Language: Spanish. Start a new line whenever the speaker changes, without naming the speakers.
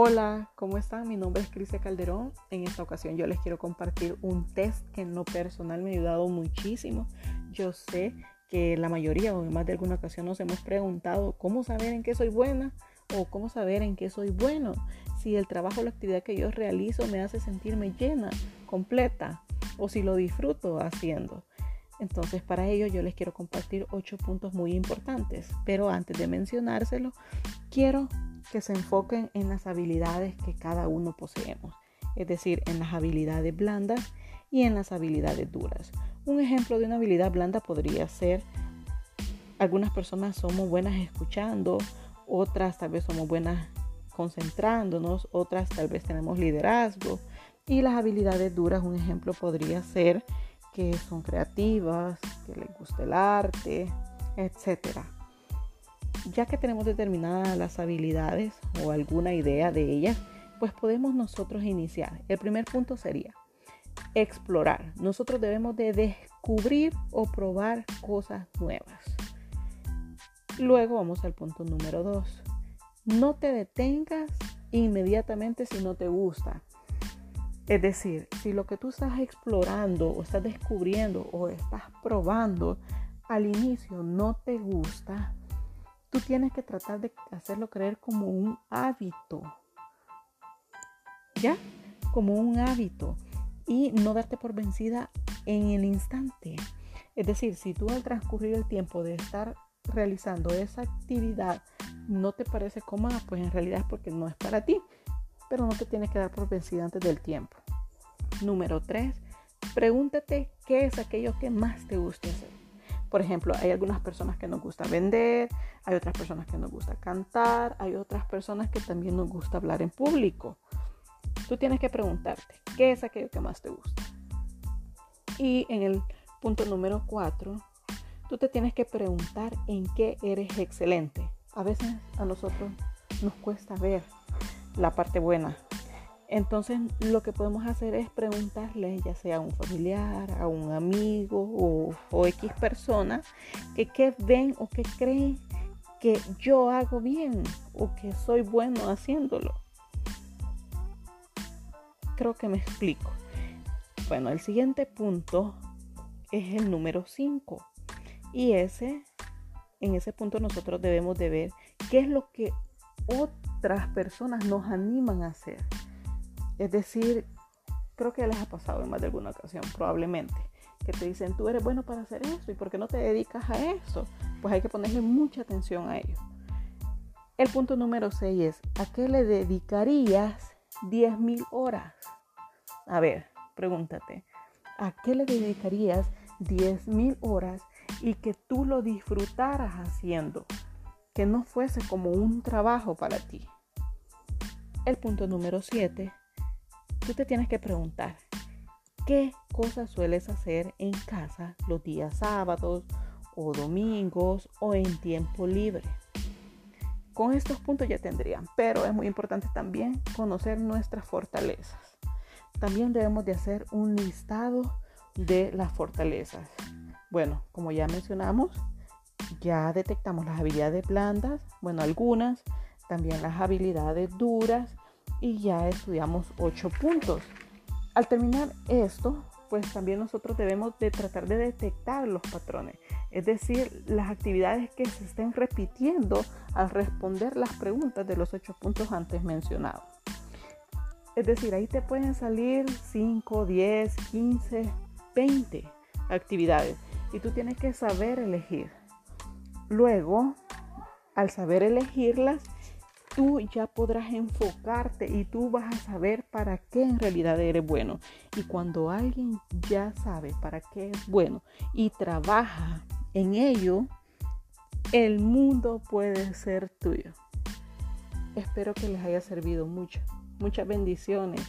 Hola, ¿cómo están? Mi nombre es Cristian Calderón. En esta ocasión yo les quiero compartir un test que en lo personal me ha ayudado muchísimo. Yo sé que la mayoría o en más de alguna ocasión nos hemos preguntado cómo saber en qué soy buena o cómo saber en qué soy bueno. Si el trabajo o la actividad que yo realizo me hace sentirme llena, completa o si lo disfruto haciendo. Entonces para ello yo les quiero compartir ocho puntos muy importantes. Pero antes de mencionárselo, quiero que se enfoquen en las habilidades que cada uno poseemos, es decir, en las habilidades blandas y en las habilidades duras. Un ejemplo de una habilidad blanda podría ser, algunas personas somos buenas escuchando, otras tal vez somos buenas concentrándonos, otras tal vez tenemos liderazgo. Y las habilidades duras, un ejemplo podría ser que son creativas, que les gusta el arte, etcétera. Ya que tenemos determinadas las habilidades o alguna idea de ellas, pues podemos nosotros iniciar. El primer punto sería explorar. Nosotros debemos de descubrir o probar cosas nuevas. Luego vamos al punto número dos. No te detengas inmediatamente si no te gusta. Es decir, si lo que tú estás explorando o estás descubriendo o estás probando al inicio no te gusta, Tú tienes que tratar de hacerlo creer como un hábito. ¿Ya? Como un hábito. Y no darte por vencida en el instante. Es decir, si tú al transcurrir el tiempo de estar realizando esa actividad no te parece cómoda, pues en realidad es porque no es para ti. Pero no te tienes que dar por vencida antes del tiempo. Número 3. Pregúntate qué es aquello que más te gusta hacer. Por ejemplo, hay algunas personas que nos gusta vender, hay otras personas que nos gusta cantar, hay otras personas que también nos gusta hablar en público. Tú tienes que preguntarte, ¿qué es aquello que más te gusta? Y en el punto número cuatro, tú te tienes que preguntar en qué eres excelente. A veces a nosotros nos cuesta ver la parte buena entonces lo que podemos hacer es preguntarle, ya sea a un familiar, a un amigo o, X persona, que qué ven o qué creen que yo hago bien o que soy bueno haciéndolo. Creo que me explico. Bueno, el siguiente punto es el número 5. Y ese, en ese punto nosotros debemos de ver qué es lo que otras personas nos animan a hacer. Es decir, creo que les ha pasado en más de alguna ocasión, probablemente, que te dicen, tú eres bueno para hacer eso y por qué no te dedicas a eso. Pues hay que ponerle mucha atención a ello. El punto número 6 es, ¿a qué le dedicarías 10.000 horas? A ver, pregúntate, ¿a qué le dedicarías 10.000 horas y que tú lo disfrutaras haciendo? Que no fuese como un trabajo para ti. El punto número 7 tú te tienes que preguntar, ¿qué cosas sueles hacer en casa los días sábados o domingos o en tiempo libre? Con estos puntos ya tendrían, pero es muy importante también conocer nuestras fortalezas. También debemos de hacer un listado de las fortalezas. Bueno, como ya mencionamos, ya detectamos las habilidades blandas, bueno, algunas, también las habilidades duras y ya estudiamos ocho puntos. Al terminar esto, pues también nosotros debemos de tratar de detectar los patrones, es decir, las actividades que se estén repitiendo al responder las preguntas de los ocho puntos antes mencionados. Es decir, ahí te pueden salir 5, 10, 15, 20 actividades y tú tienes que saber elegir. Luego, al saber elegirlas, tú ya podrás enfocarte y tú vas a saber para qué en realidad eres bueno. Y cuando alguien ya sabe para qué es bueno y trabaja en ello, el mundo puede ser tuyo. Espero que les haya servido mucho. Muchas bendiciones.